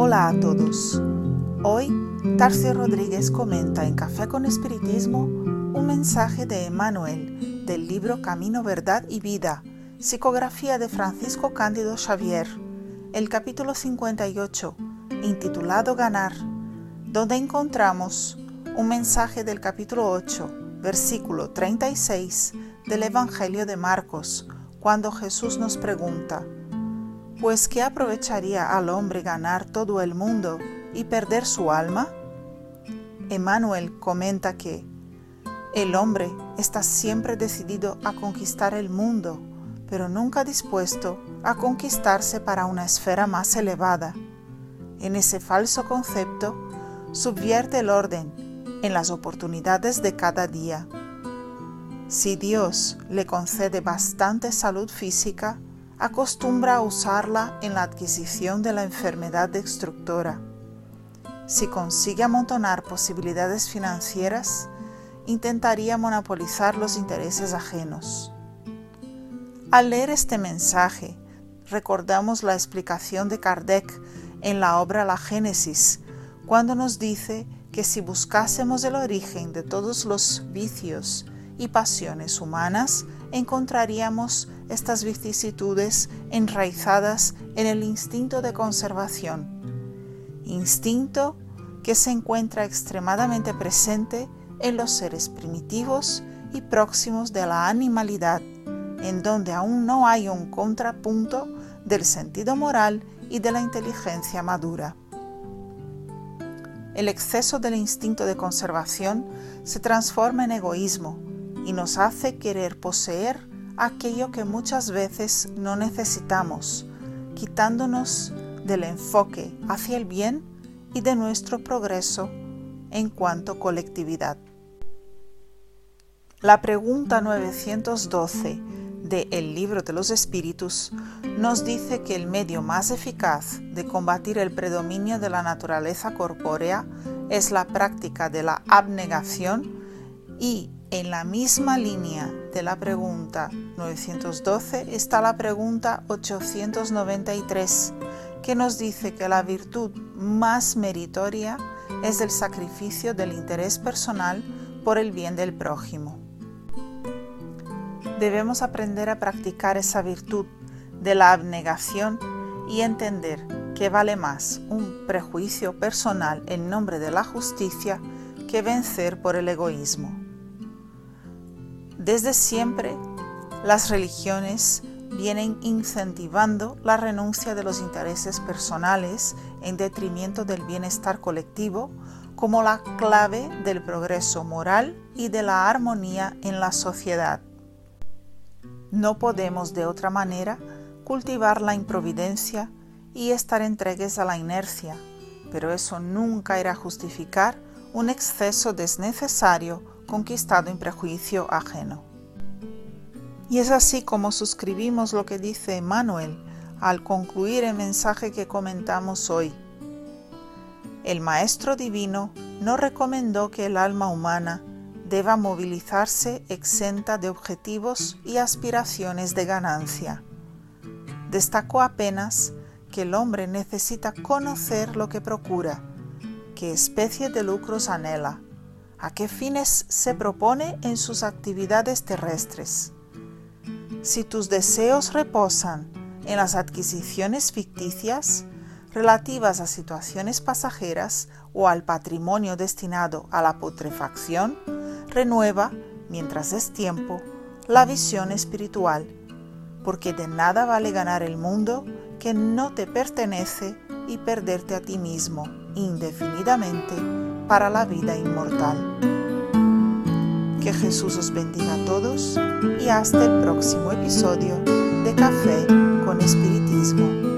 Hola a todos. Hoy, Tarcio Rodríguez comenta en Café con Espiritismo un mensaje de Emmanuel del libro Camino, Verdad y Vida, psicografía de Francisco Cándido Xavier, el capítulo 58, intitulado Ganar, donde encontramos un mensaje del capítulo 8, versículo 36 del Evangelio de Marcos, cuando Jesús nos pregunta, pues ¿qué aprovecharía al hombre ganar todo el mundo y perder su alma? Emmanuel comenta que el hombre está siempre decidido a conquistar el mundo, pero nunca dispuesto a conquistarse para una esfera más elevada. En ese falso concepto subvierte el orden en las oportunidades de cada día. Si Dios le concede bastante salud física, acostumbra a usarla en la adquisición de la enfermedad destructora. Si consigue amontonar posibilidades financieras, intentaría monopolizar los intereses ajenos. Al leer este mensaje, recordamos la explicación de Kardec en la obra La Génesis, cuando nos dice que si buscásemos el origen de todos los vicios y pasiones humanas, encontraríamos estas vicisitudes enraizadas en el instinto de conservación, instinto que se encuentra extremadamente presente en los seres primitivos y próximos de la animalidad, en donde aún no hay un contrapunto del sentido moral y de la inteligencia madura. El exceso del instinto de conservación se transforma en egoísmo y nos hace querer poseer aquello que muchas veces no necesitamos, quitándonos del enfoque hacia el bien y de nuestro progreso en cuanto colectividad. La pregunta 912 de El libro de los espíritus nos dice que el medio más eficaz de combatir el predominio de la naturaleza corpórea es la práctica de la abnegación y en la misma línea de la pregunta 912 está la pregunta 893, que nos dice que la virtud más meritoria es el sacrificio del interés personal por el bien del prójimo. Debemos aprender a practicar esa virtud de la abnegación y entender que vale más un prejuicio personal en nombre de la justicia que vencer por el egoísmo. Desde siempre, las religiones vienen incentivando la renuncia de los intereses personales en detrimento del bienestar colectivo como la clave del progreso moral y de la armonía en la sociedad. No podemos de otra manera cultivar la improvidencia y estar entregues a la inercia, pero eso nunca irá a justificar un exceso desnecesario conquistado en prejuicio ajeno. Y es así como suscribimos lo que dice Manuel al concluir el mensaje que comentamos hoy. El Maestro Divino no recomendó que el alma humana deba movilizarse exenta de objetivos y aspiraciones de ganancia. Destacó apenas que el hombre necesita conocer lo que procura, qué especie de lucros anhela, a qué fines se propone en sus actividades terrestres. Si tus deseos reposan en las adquisiciones ficticias relativas a situaciones pasajeras o al patrimonio destinado a la putrefacción, renueva, mientras es tiempo, la visión espiritual, porque de nada vale ganar el mundo que no te pertenece y perderte a ti mismo indefinidamente para la vida inmortal. Que Jesús os bendiga a todos y hasta el próximo episodio de Café con Espiritismo.